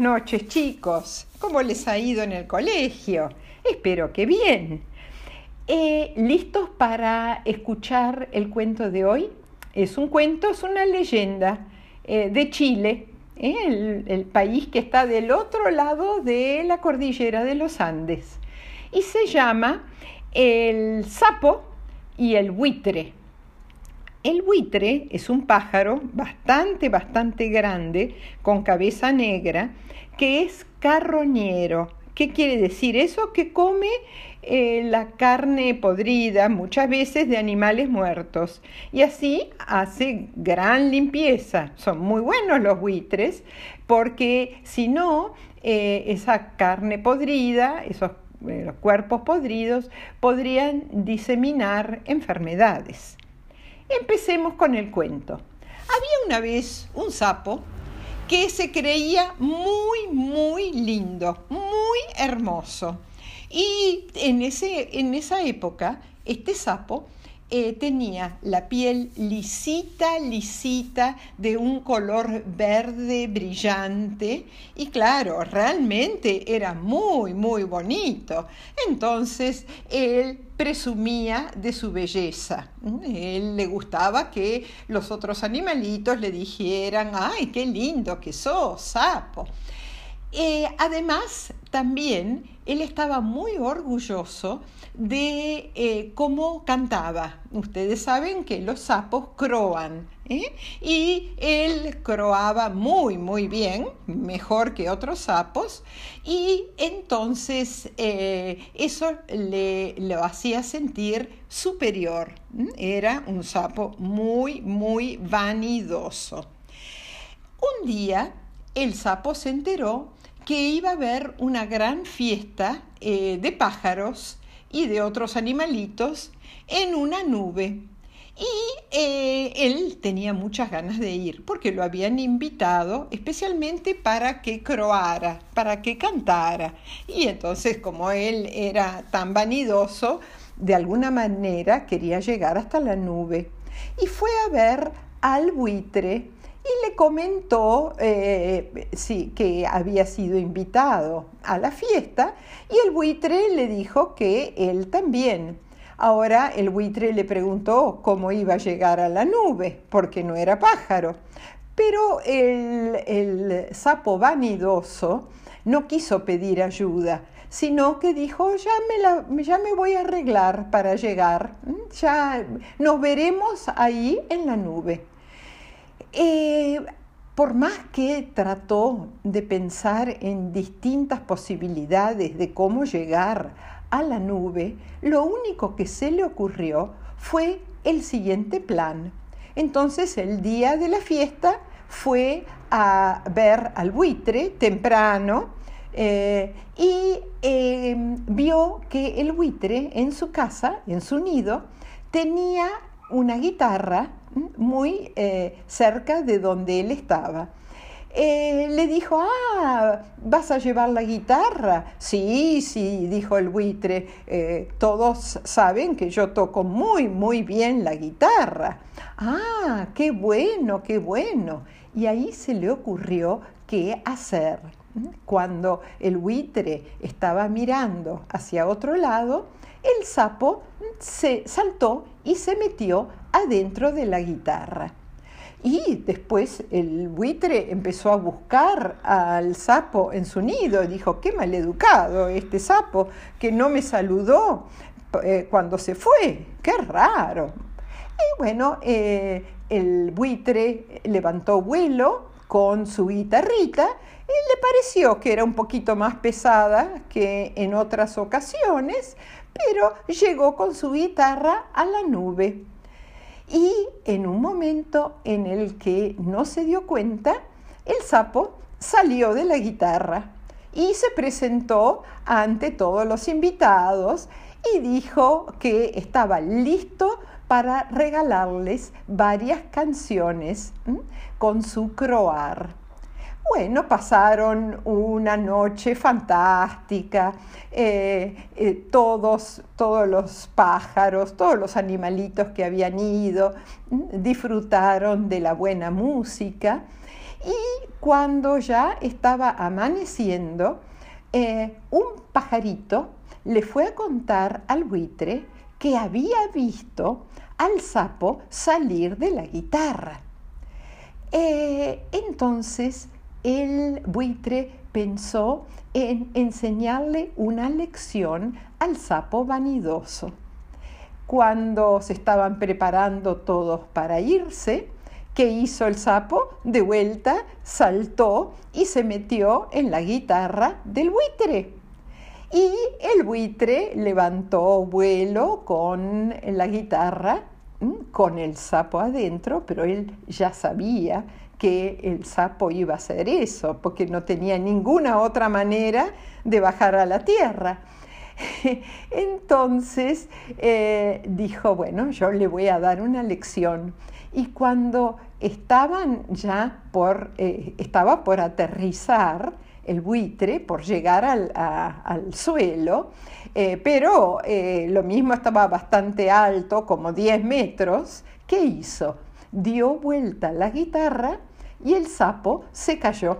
noches chicos. ¿Cómo les ha ido en el colegio? Espero que bien. Eh, ¿Listos para escuchar el cuento de hoy? Es un cuento, es una leyenda eh, de Chile, eh, el, el país que está del otro lado de la cordillera de los Andes. Y se llama El sapo y el buitre. El buitre es un pájaro bastante, bastante grande, con cabeza negra, que es carroñero. ¿Qué quiere decir eso? Que come eh, la carne podrida, muchas veces de animales muertos, y así hace gran limpieza. Son muy buenos los buitres, porque si no, eh, esa carne podrida, esos eh, cuerpos podridos, podrían diseminar enfermedades. Empecemos con el cuento. Había una vez un sapo que se creía muy, muy lindo, muy hermoso. Y en, ese, en esa época, este sapo eh, tenía la piel lisita, lisita, de un color verde brillante y claro, realmente era muy, muy bonito. Entonces él presumía de su belleza. Él le gustaba que los otros animalitos le dijeran, ay, qué lindo que sos, sapo. Eh, además, también él estaba muy orgulloso de eh, cómo cantaba. Ustedes saben que los sapos croan ¿eh? y él croaba muy, muy bien, mejor que otros sapos, y entonces eso le lo hacía sentir superior. Era un sapo muy, muy vanidoso. Un día el sapo se enteró que iba a haber una gran fiesta eh, de pájaros y de otros animalitos en una nube. Y eh, él tenía muchas ganas de ir porque lo habían invitado especialmente para que croara, para que cantara. Y entonces como él era tan vanidoso, de alguna manera quería llegar hasta la nube. Y fue a ver al buitre y le comentó eh, sí, que había sido invitado a la fiesta y el buitre le dijo que él también. Ahora el buitre le preguntó cómo iba a llegar a la nube, porque no era pájaro. Pero el, el sapo vanidoso no quiso pedir ayuda, sino que dijo, ya me, la, ya me voy a arreglar para llegar, ya nos veremos ahí en la nube. Eh, por más que trató de pensar en distintas posibilidades de cómo llegar a la nube, lo único que se le ocurrió fue el siguiente plan. Entonces el día de la fiesta fue a ver al buitre temprano eh, y eh, vio que el buitre en su casa, en su nido, tenía una guitarra muy eh, cerca de donde él estaba. Eh, le dijo, ah, ¿vas a llevar la guitarra? Sí, sí, dijo el buitre, eh, todos saben que yo toco muy, muy bien la guitarra. Ah, qué bueno, qué bueno. Y ahí se le ocurrió qué hacer. Cuando el buitre estaba mirando hacia otro lado, el sapo se saltó y se metió adentro de la guitarra. Y después el buitre empezó a buscar al sapo en su nido. Dijo, qué maleducado este sapo que no me saludó eh, cuando se fue. Qué raro. Y bueno, eh, el buitre levantó vuelo con su guitarrita y le pareció que era un poquito más pesada que en otras ocasiones, pero llegó con su guitarra a la nube. Y en un momento en el que no se dio cuenta, el sapo salió de la guitarra y se presentó ante todos los invitados y dijo que estaba listo para regalarles varias canciones con su croar. Bueno, pasaron una noche fantástica, eh, eh, todos, todos los pájaros, todos los animalitos que habían ido, disfrutaron de la buena música. Y cuando ya estaba amaneciendo, eh, un pajarito le fue a contar al buitre que había visto al sapo salir de la guitarra. Eh, entonces el buitre pensó en enseñarle una lección al sapo vanidoso. Cuando se estaban preparando todos para irse, ¿qué hizo el sapo? De vuelta saltó y se metió en la guitarra del buitre. Y el buitre levantó vuelo con la guitarra, con el sapo adentro, pero él ya sabía que el sapo iba a hacer eso, porque no tenía ninguna otra manera de bajar a la tierra. Entonces eh, dijo, bueno, yo le voy a dar una lección. Y cuando estaban ya por, eh, estaba por aterrizar el buitre, por llegar al, suelo, eh, pero lo mismo estaba bastante alto, como 10 metros, ¿qué hizo? Dio vuelta la guitarra y el sapo se cayó.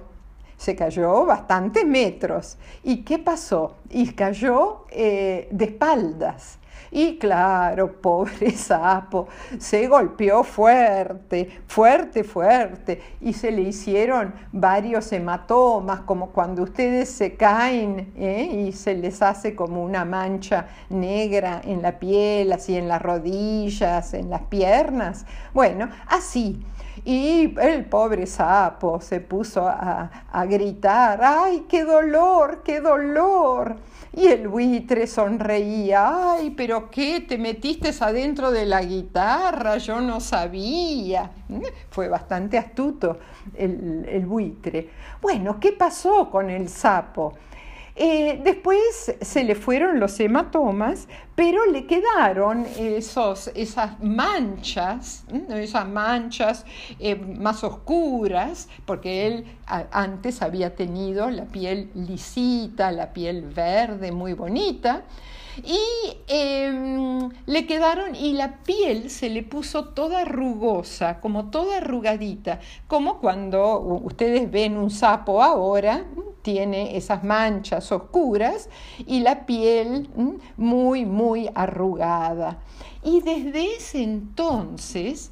Se cayó bastantes metros. ¿Y qué pasó? Y cayó eh, de espaldas. Y claro, pobre sapo, se golpeó fuerte, fuerte, fuerte, y se le hicieron varios hematomas, como cuando ustedes se caen ¿eh? y se les hace como una mancha negra en la piel, así en las rodillas, en las piernas. Bueno, así. Y el pobre sapo se puso a, gritar, ¡ay, qué dolor, qué dolor! Y el buitre sonreía, ¡ay, pero qué! ¿Te metiste adentro de la guitarra? Yo no sabía. Mm, fue bastante astuto el, el buitre. Bueno, ¿qué pasó con el sapo? Eh, después se le fueron los hematomas, pero le quedaron esos, esas manchas, esas manchas eh, más oscuras, porque él antes había tenido la piel lisita, la piel verde, muy bonita, y em, le quedaron y la piel se le puso toda rugosa, como toda arrugadita, como cuando ustedes ven un sapo ahora, tiene esas manchas oscuras y la piel muy, muy arrugada. Y desde ese entonces,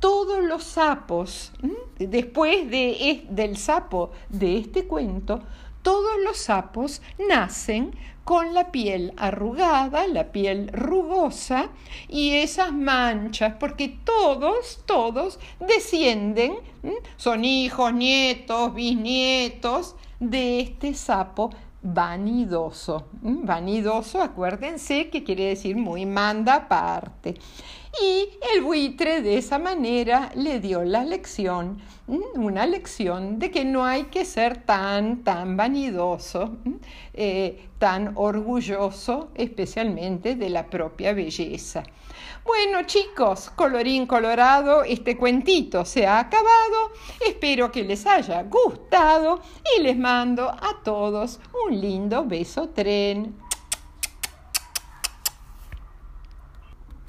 todos los sapos, después de, del sapo de este cuento, todos los sapos nacen con la piel arrugada, la piel rugosa y esas manchas, porque todos, todos descienden, son hijos, nietos, bisnietos de este sapo vanidoso. Vanidoso, acuérdense que quiere decir muy manda aparte. Y el buitre de esa manera le dio la lección, una lección de que no hay que ser tan, tan vanidoso, eh, tan orgulloso, especialmente de la propia belleza. Bueno chicos, colorín colorado, este cuentito se ha acabado. Espero que les haya gustado y les mando a todos un lindo beso tren.